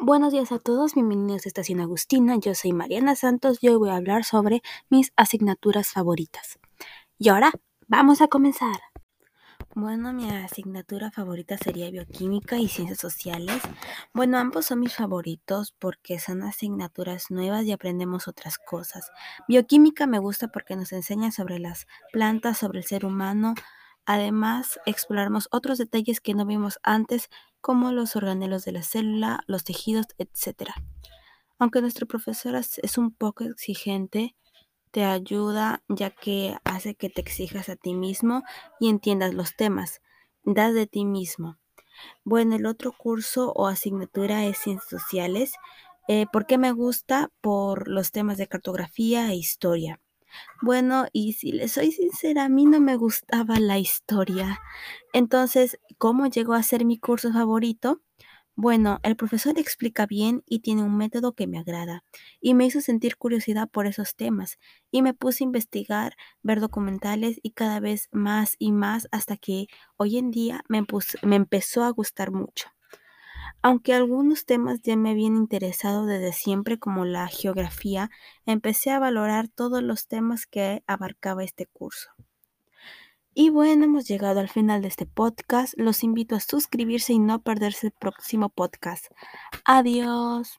Buenos días a todos, bienvenidos a Estación Agustina. Yo soy Mariana Santos y hoy voy a hablar sobre mis asignaturas favoritas. Y ahora, vamos a comenzar. Bueno, mi asignatura favorita sería bioquímica y ciencias sociales. Bueno, ambos son mis favoritos porque son asignaturas nuevas y aprendemos otras cosas. Bioquímica me gusta porque nos enseña sobre las plantas, sobre el ser humano. Además, exploramos otros detalles que no vimos antes como los organelos de la célula, los tejidos, etc. Aunque nuestro profesor es un poco exigente, te ayuda ya que hace que te exijas a ti mismo y entiendas los temas. Das de ti mismo. Bueno, el otro curso o asignatura es Ciencias Sociales. Eh, ¿Por qué me gusta? Por los temas de cartografía e historia. Bueno, y si le soy sincera, a mí no me gustaba la historia. Entonces, ¿cómo llegó a ser mi curso favorito? Bueno, el profesor explica bien y tiene un método que me agrada y me hizo sentir curiosidad por esos temas y me puse a investigar, ver documentales y cada vez más y más hasta que hoy en día me, me empezó a gustar mucho. Aunque algunos temas ya me habían interesado desde siempre, como la geografía, empecé a valorar todos los temas que abarcaba este curso. Y bueno, hemos llegado al final de este podcast. Los invito a suscribirse y no perderse el próximo podcast. Adiós.